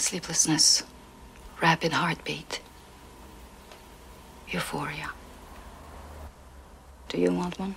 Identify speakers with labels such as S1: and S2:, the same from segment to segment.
S1: sleeplessness, rapid heartbeat, euphoria. Do you want one?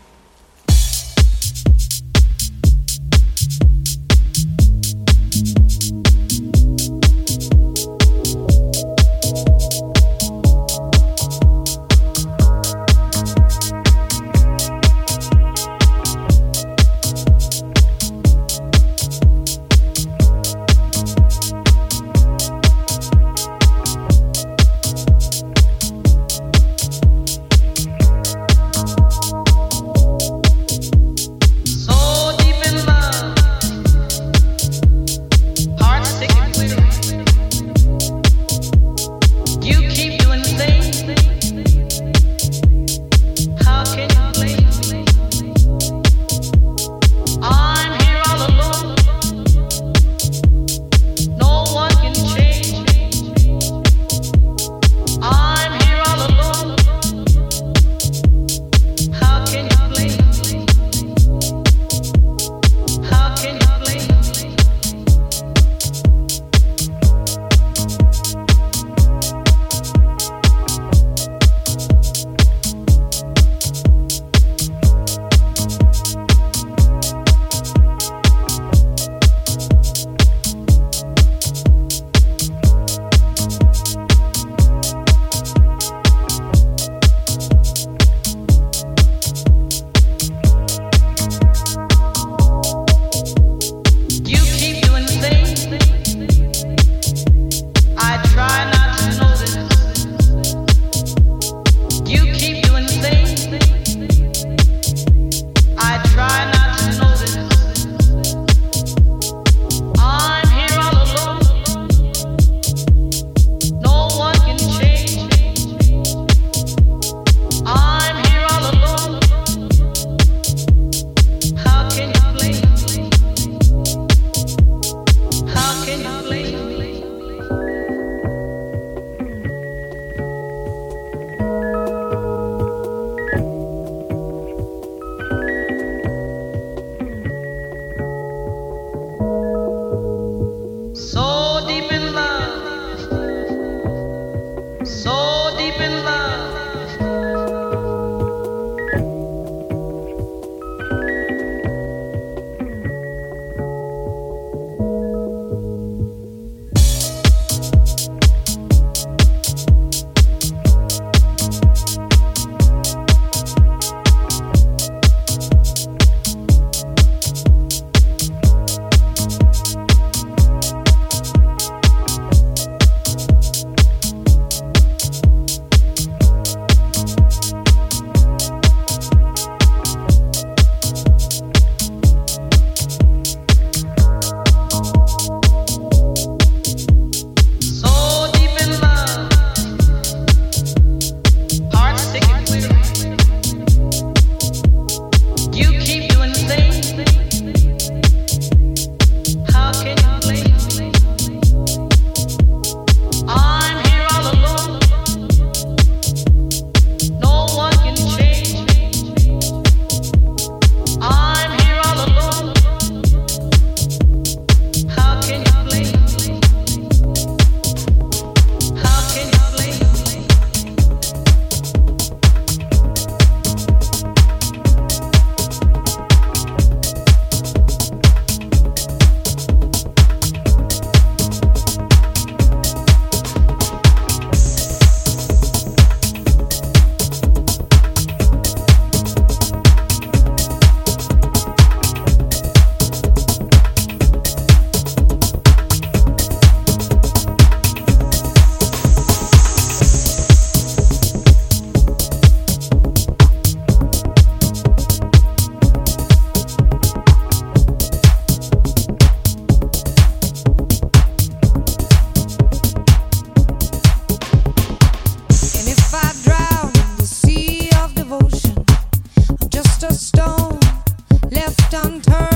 S2: turn.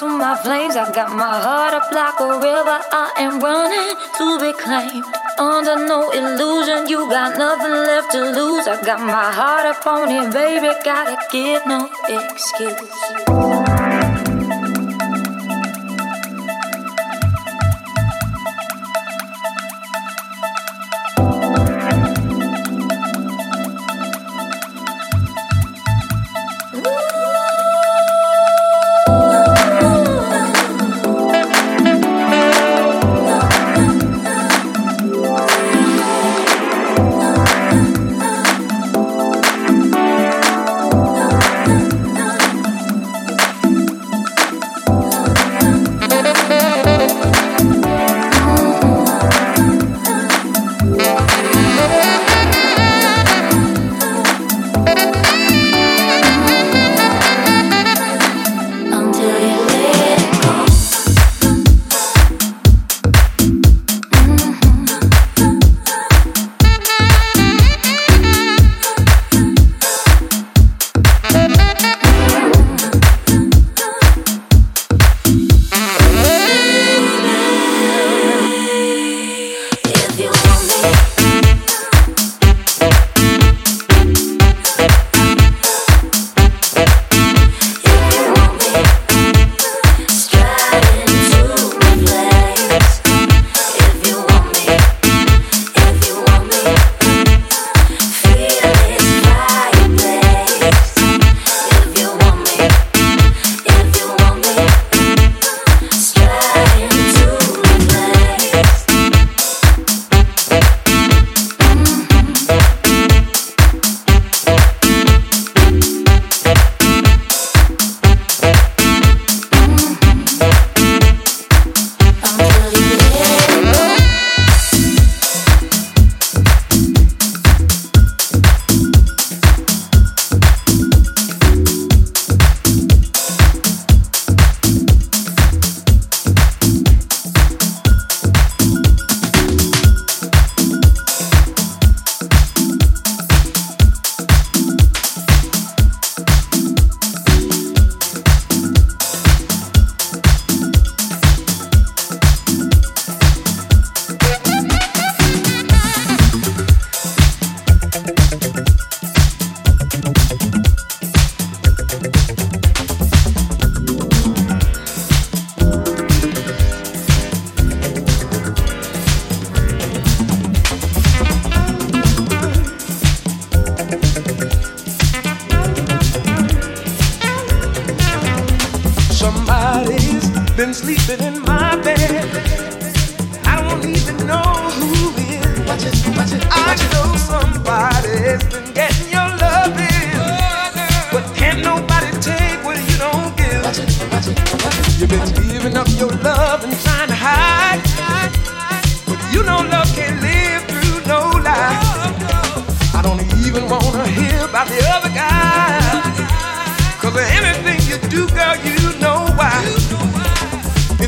S3: To my flames. I got my heart up like a river. I am running to be claimed. Under no illusion, you got nothing left to lose. I got my heart up on it, baby. Gotta give no excuse.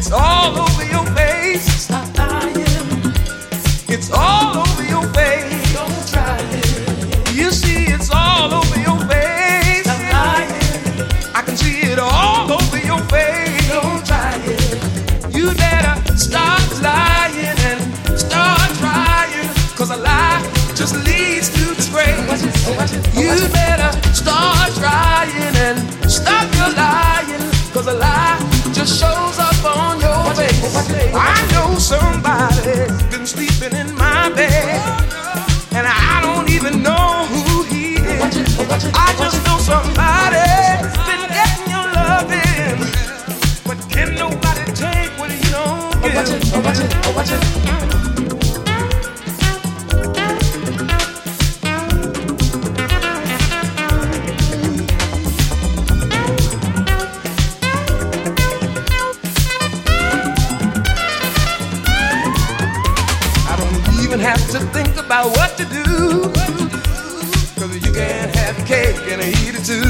S1: It's all over your face. Stop lying. It's all over your face. Don't try it. You see, it's all over your face. Stop lying. I can see it all over your face. Don't try it. You better stop lying and start trying. Cause a lie just leads to disgrace. Oh, oh, you better start trying and stop your lying. Cause a lie just shows up on I know somebody's been sleeping in my bed, and I don't even know who he is. I just know somebody's been getting your loving, but can nobody take what give? to think about what to do. Cause you can't have cake and eat it too.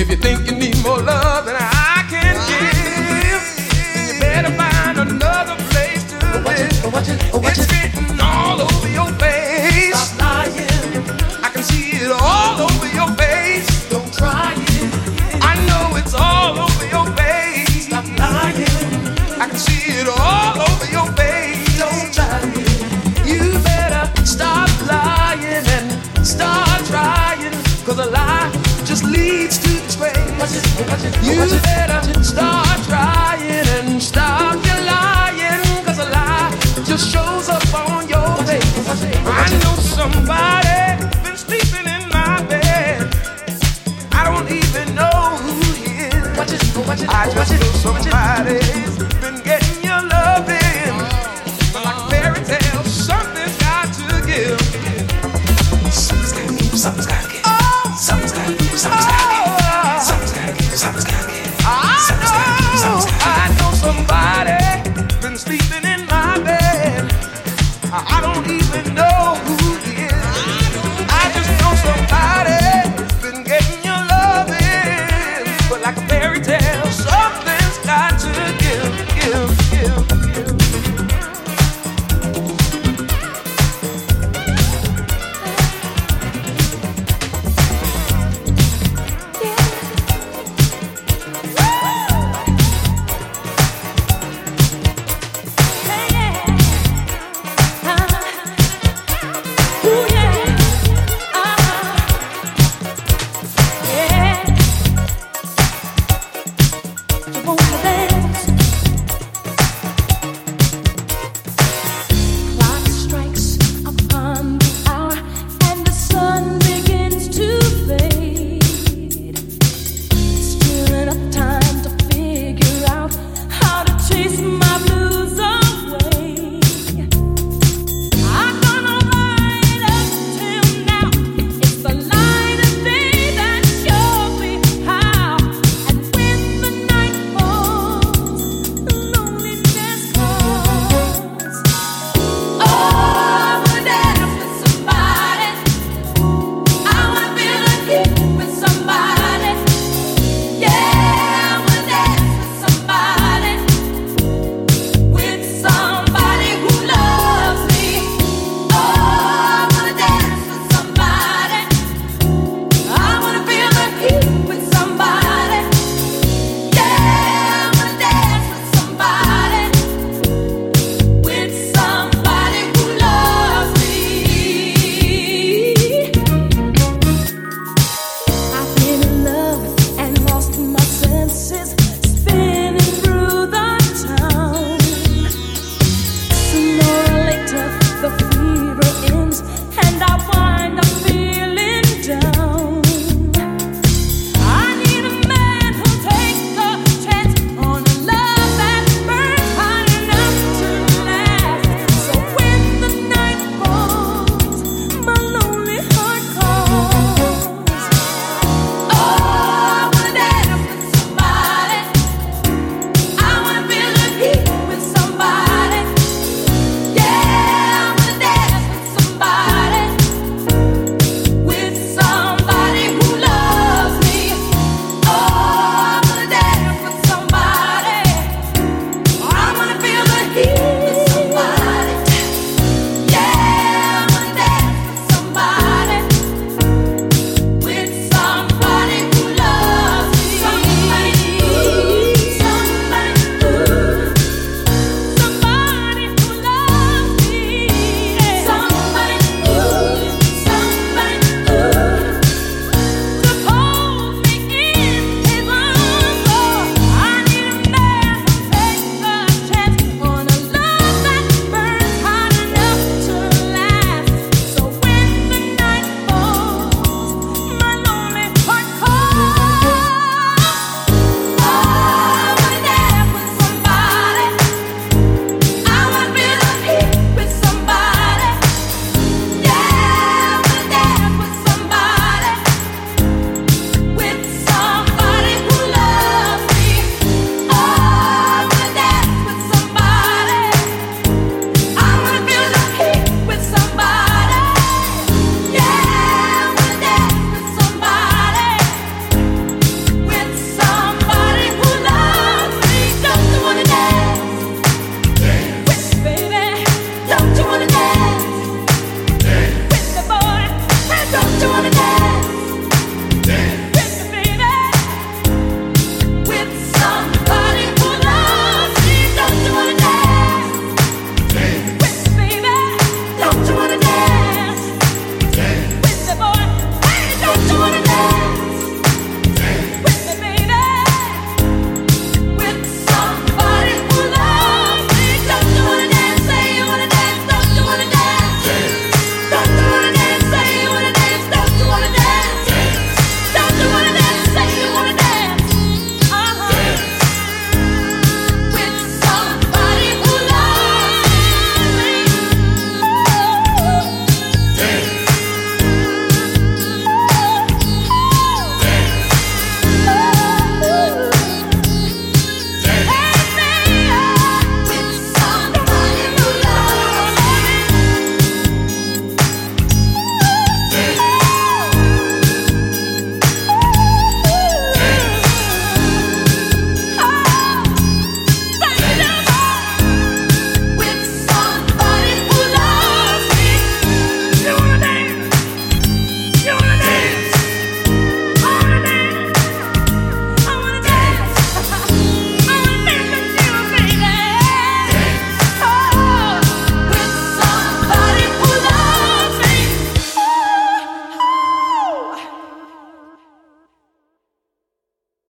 S1: If you think you need more love, then I You